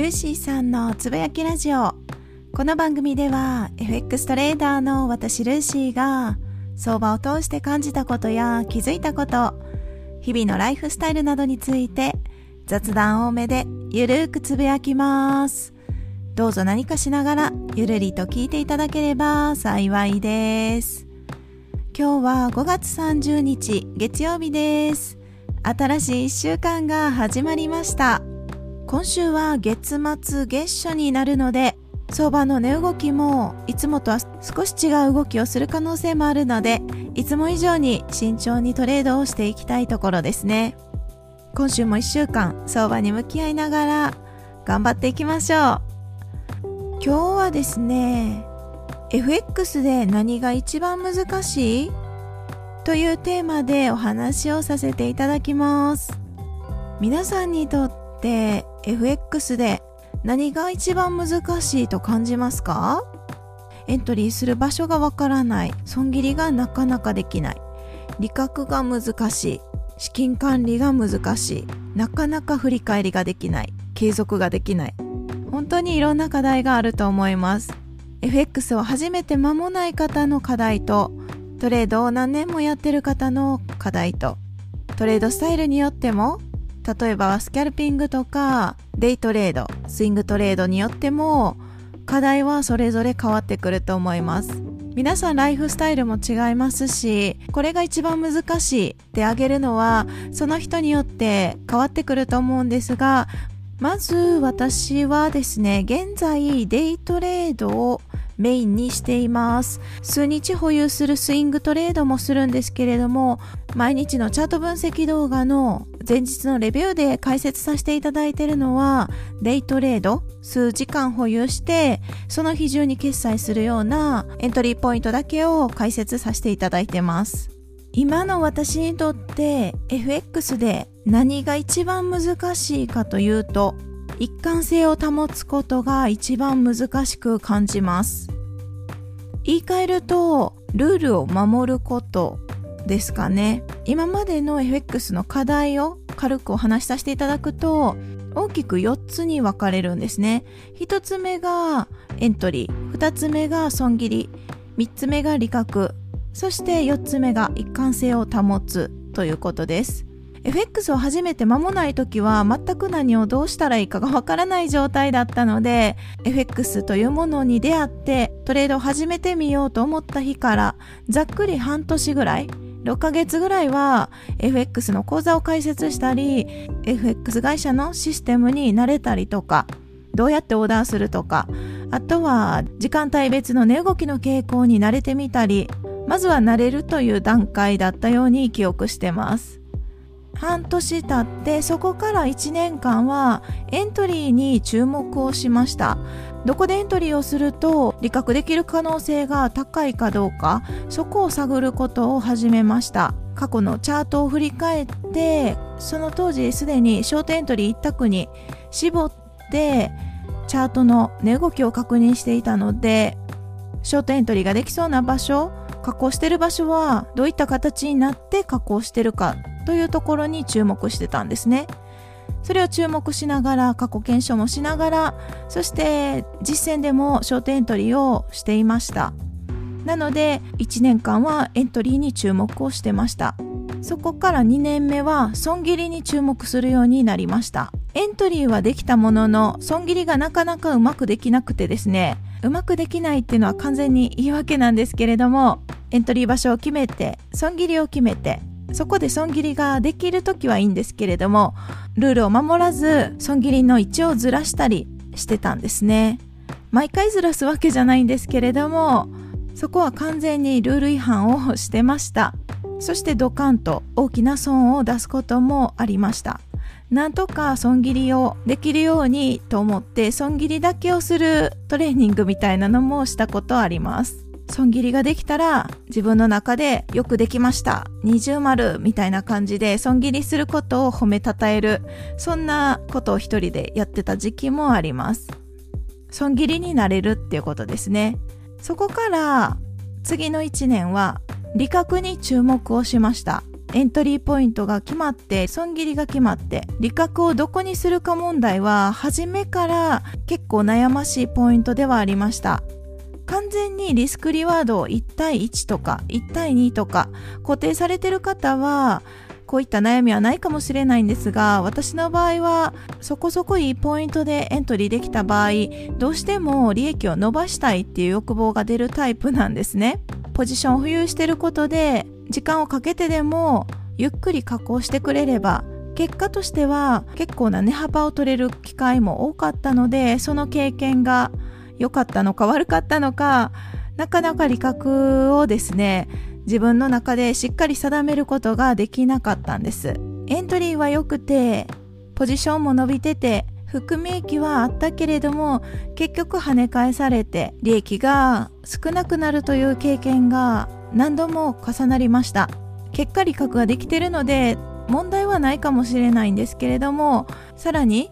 ルーシーさんのつぶやきラジオ。この番組では FX トレーダーの私ルーシーが相場を通して感じたことや気づいたこと日々のライフスタイルなどについて雑談多めでゆるーくつぶやきます。どうぞ何かしながらゆるりと聞いていただければ幸いです。今日は5月30日月曜日です。新しい1週間が始まりました。今週は月末月初になるので相場の値動きもいつもとは少し違う動きをする可能性もあるのでいつも以上に慎重にトレードをしていきたいところですね。今週も1週間相場に向き合いながら頑張っていきましょう。今日はですね FX で何が一番難しいというテーマでお話をさせていただきます。皆さんにとって FX で何が一番難しいと感じますか？エントリーする場所がわからない。損切りがなかなかできない。利確が難しい。資金管理が難しい。なかなか振り返りができない。継続ができない。本当にいろんな課題があると思います。FX を始めて間もない方の課題とトレードを何年もやってる方の課題とトレードスタイルによっても例えばスキャルピングとかデイトレードスイングトレードによっても課題はそれぞれ変わってくると思います。皆さんライフスタイルも違いますしこれが一番難しいってあげるのはその人によって変わってくると思うんですがまず私はですね現在デイトレードをメインにしています。数日保有するスイングトレードもするんですけれども毎日のチャート分析動画の前日のレビューで解説させていただいているのはデイトレード数時間保有してその日中に決済するようなエントリーポイントだけを解説させていただいてます。今の私にとって FX で何が一番難しいかというと一貫性を保つことが一番難しく感じます。言い換えるとルールを守ることですかね。今までの FX の課題を軽くお話しさせていただくと大きく4つに分かれるんですね。1つ目がエントリー。2つ目が損切り。3つ目が利確。そして4つ目が一貫性を保つということです。FX を始めて間もない時は全く何をどうしたらいいかがわからない状態だったので FX というものに出会ってトレードを始めてみようと思った日からざっくり半年ぐらい6ヶ月ぐらいは FX の口座を開設したり FX 会社のシステムに慣れたりとかどうやってオーダーするとかあとは時間帯別の値動きの傾向に慣れてみたりまずは慣れるという段階だったように記憶してます。半年経ってそこから1年間はエントリーに注目をしました。どこでエントリーをすると利確できる可能性が高いかどうかそこを探ることを始めました。過去のチャートを振り返ってその当時すでにショートエントリー一択に絞ってチャートの値動きを確認していたのでショートエントリーができそうな場所加工してる場所はどういった形になって加工してるかというところに注目してたんですね。それを注目しながら過去検証もしながらそして実践でもショートエントリーをしていました。なので1年間はエントリーに注目をしてました。そこから2年目は損切りに注目するようになりました。エントリーはできたものの損切りがなかなかうまくできなくてですね。うまくできないっていうのは完全に言い訳なんですけれどもエントリー場所を決めて損切りを決めてそこで損切りができる時はいいんですけれどもルールを守らず損切りの位置をずらしたりしてたんですね。毎回ずらすわけじゃないんですけれどもそこは完全にルール違反をしてました。そしてドカンと大きな損を出すこともありました。なんとか損切りをできるようにと思って損切りだけをするトレーニングみたいなのもしたことあります。損切りができたら自分の中でよくできました。二重丸みたいな感じで損切りすることを褒めたたえる。そんなことを一人でやってた時期もあります。損切りになれるっていうことですね。そこから次の1年は利確に注目をしました。エントリーポイントが決まって損切りが決まって利確をどこにするか問題は初めから結構悩ましいポイントではありました。完全にリスクリワードを1対1とか1対2とか固定されてる方はこういった悩みはないかもしれないんですが私の場合はそこそこいいポイントでエントリーできた場合どうしても利益を伸ばしたいっていう欲望が出るタイプなんですね。ポジションを浮遊してることで時間をかけてでもゆっくり加工してくれれば結果としては結構な値幅を取れる機会も多かったのでその経験が良かったのか悪かったのかなかなか理覚をですね自分の中でしっかり定めることができなかったんです。エントリーは良くてポジションも伸びてて含み益はあったけれども結局跳ね返されて利益が少なくなるという経験が何度も重なりました。結果利確ができてるので問題はないかもしれないんですけれどもさらに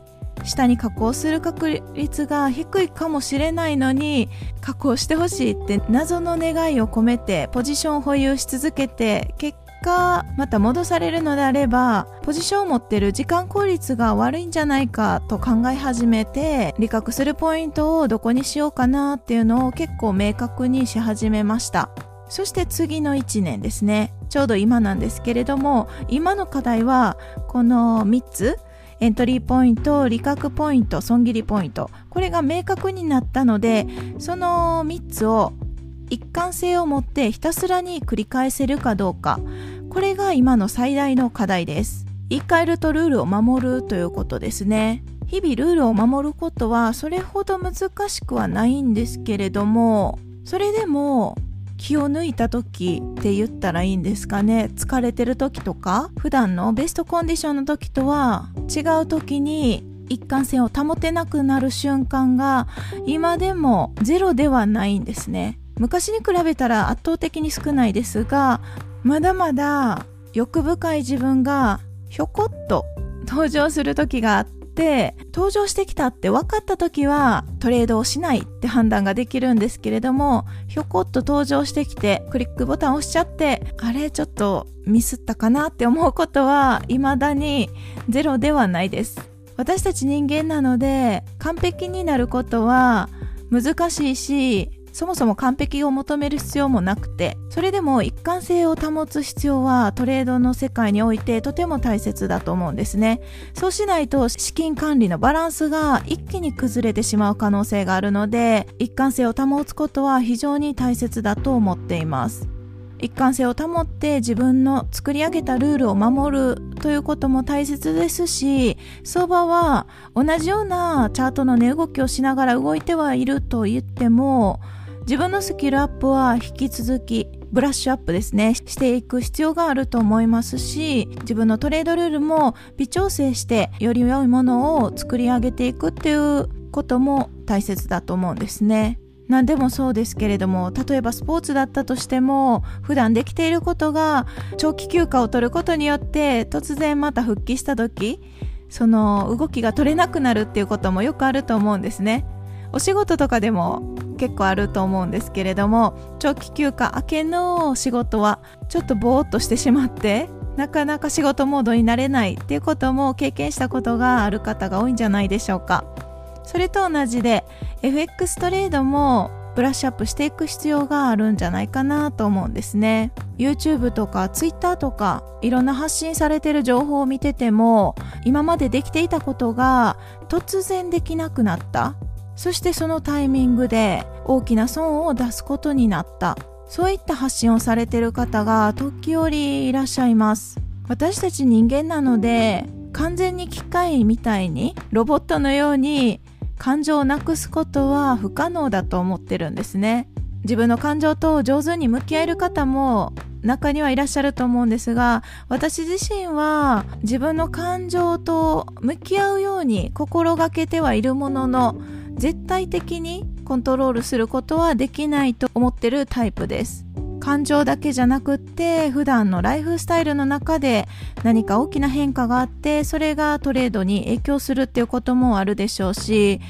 下に加工する確率が低いかもしれないのに加工してほしいって謎の願いを込めてポジションを保有し続けて結果また戻されるのであればポジションを持ってる時間効率が悪いんじゃないかと考え始めて理覚するポイントをどこにしようかなっていうのを結構明確にし始めました。そして次の1年ですね。ちょうど今なんですけれども今の課題はこの3つ。エントリーポイント、利確ポイント、損切りポイント。これが明確になったので、その3つを一貫性を持ってひたすらに繰り返せるかどうか。これが今の最大の課題です。言い換えるとルールを守るということですね。日々ルールを守ることはそれほど難しくはないんですけれども、それでも気を抜いた時って言ったらいいんですかね疲れてる時とか普段のベストコンディションの時とは違う時に一貫性を保てなくなる瞬間が今でもゼロではないんですね。昔に比べたら圧倒的に少ないですがまだまだ欲深い自分がひょこっと登場する時があっ登場してきたって分かった時はトレードをしないって判断ができるんですけれどもひょこっと登場してきてクリックボタンを押しちゃってあれちょっとミスったかなって思うことは未だにゼロではないです。私たち人間なので完璧になることは難しいしそもそも完璧を求める必要もなくてそれでも一貫性を保つ必要はトレードの世界においてとても大切だと思うんですね。そうしないと資金管理のバランスが一気に崩れてしまう可能性があるので一貫性を保つことは非常に大切だと思っています。一貫性を保って自分の作り上げたルールを守るということも大切ですし相場は同じようなチャートの値動きをしながら動いてはいると言っても自分のスキルアップは引き続きブラッシュアップですねしていく必要があると思いますし自分のトレードルールも微調整してより良いものを作り上げていくっていうことも大切だと思うんですね。何でもそうですけれども例えばスポーツだったとしても普段できていることが長期休暇を取ることによって突然また復帰した時その動きが取れなくなるっていうこともよくあると思うんですね。お仕事とかでも結構あると思うんですけれども長期休暇明けの仕事はちょっとぼーっとしてしまってなかなか仕事モードになれないっていうことも経験したことがある方が多いんじゃないでしょうか。それと同じで FX トレードもブラッシュアップしていく必要があるんじゃないかなと思うんですね。YouTube とか Twitter とかいろんな発信されてる情報を見てても今までできていたことが突然できなくなった。そしてそのタイミングで大きな損を出すことになった。そういった発信をされている方が時折いらっしゃいます。私たち人間なので完全に機械みたいにロボットのように感情をなくすことは不可能だと思ってるんですね。自分の感情と上手に向き合える方も中にはいらっしゃると思うんですが私自身は自分の感情と向き合うように心がけてはいるものの絶対的にコントロールすることはできないと思ってるタイプです。感情だけじゃなくって普段のライフスタイルの中で何か大きな変化があってそれがトレードに影響するっていうこともあるでしょうし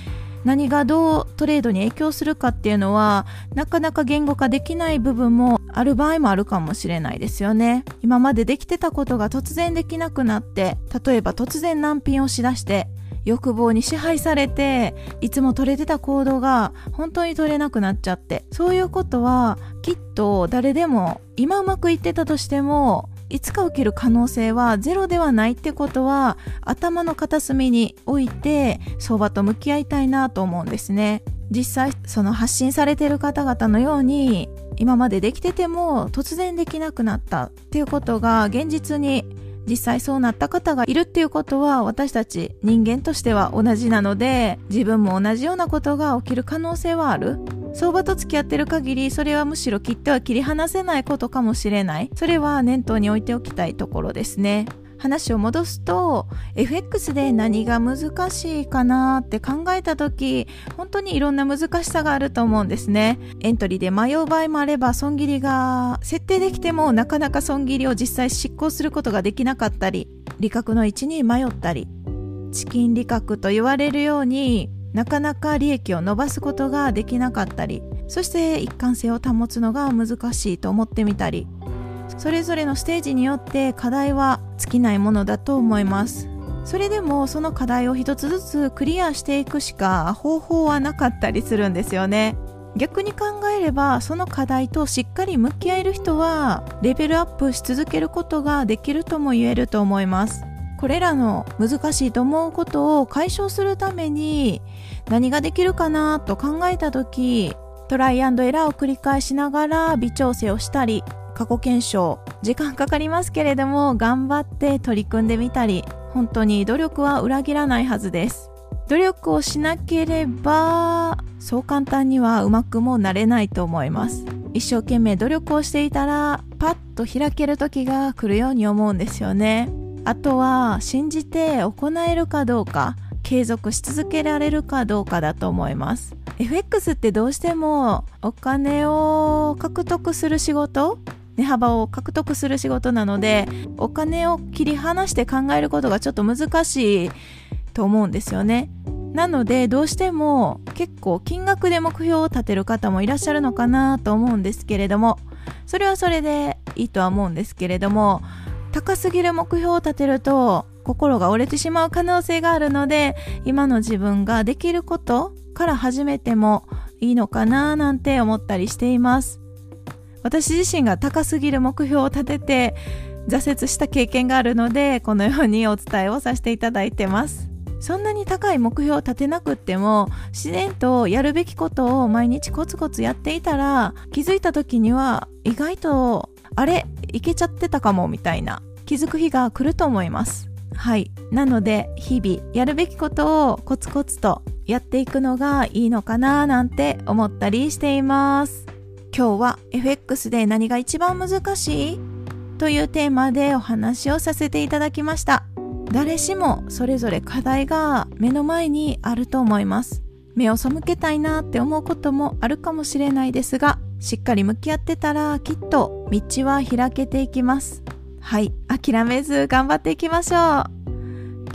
何がどうトレードに影響するかっていうのはなかなか言語化できない部分もある場合もあるかもしれないですよね。今までできてたことが突然できなくなって例えば突然難品をしだして欲望に支配されていつも取れてた行動が本当に取れなくなっちゃってそういうことはきっと誰でも今うまくいってたとしてもいつか起きる可能性はゼロではないってことは頭の片隅に置いて相場と向き合いたいなと思うんですね。実際その発信されてる方々のように今までできてても突然できなくなったっていうことが現実に実際そうなった方がいるっていうことは私たち人間としては同じなので自分も同じようなことが起きる可能性はある。相場と付き合ってる限りそれはむしろ切っては切り離せないことかもしれない。それは念頭に置いておきたいところですね。話を戻すと FX で何が難しいかなって考えた時本当にいろんな難しさがあると思うんですね。エントリーで迷う場合もあれば損切りが設定できてもなかなか損切りを実際執行することができなかったり利確の位置に迷ったりチキン利確と言われるようになかなか利益を伸ばすことができなかったりそして一貫性を保つのが難しいと思ってみたりそれぞれのステージによって課題は尽きないものだと思います。それでもその課題を一つずつクリアしていくしか方法はなかったりするんですよね。逆に考えればその課題としっかり向き合える人はレベルアップし続けることができるとも言えると思います。これらの難しいと思うことを解消するために何ができるかなと考えた時トライアンドエラーを繰り返しながら微調整をしたり過去検証時間かかりますけれども頑張って取り組んでみたり本当に努力は裏切らないはずです。努力をしなければそう簡単にはうまくもなれないと思います。一生懸命努力をしていたらパッと開ける時が来るように思うんですよね。あとは信じて行えるかどうか継続し続けられるかどうかだと思います。FX ってどうしてもお金を獲得する仕事値幅を獲得する仕事なのでお金を切り離して考えることがちょっと難しいと思うんですよね。なのでどうしても結構金額で目標を立てる方もいらっしゃるのかなと思うんですけれどもそれはそれでいいとは思うんですけれども高すぎる目標を立てると心が折れてしまう可能性があるので今の自分ができることから始めてもいいのかななんて思ったりしています。私自身が高すぎる目標を立てて挫折した経験があるのでこのようにお伝えをさせていただいてます。そんなに高い目標を立てなくっても自然とやるべきことを毎日コツコツやっていたら気づいた時には意外とあれいけちゃってたかもみたいな気づく日が来ると思います。はい。なので日々やるべきことをコツコツとやっていくのがいいのかななんて思ったりしています。今日は FX で何が一番難しい？というテーマでお話をさせていただきました。誰しもそれぞれ課題が目の前にあると思います。目を背けたいなって思うこともあるかもしれないですが、しっかり向き合ってたらきっと道は開けていきます。はい、諦めず頑張っていきましょう。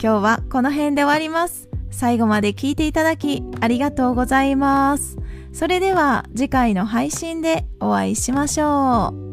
今日はこの辺で終わります。最後まで聞いていただきありがとうございます。それでは次回の配信でお会いしましょう。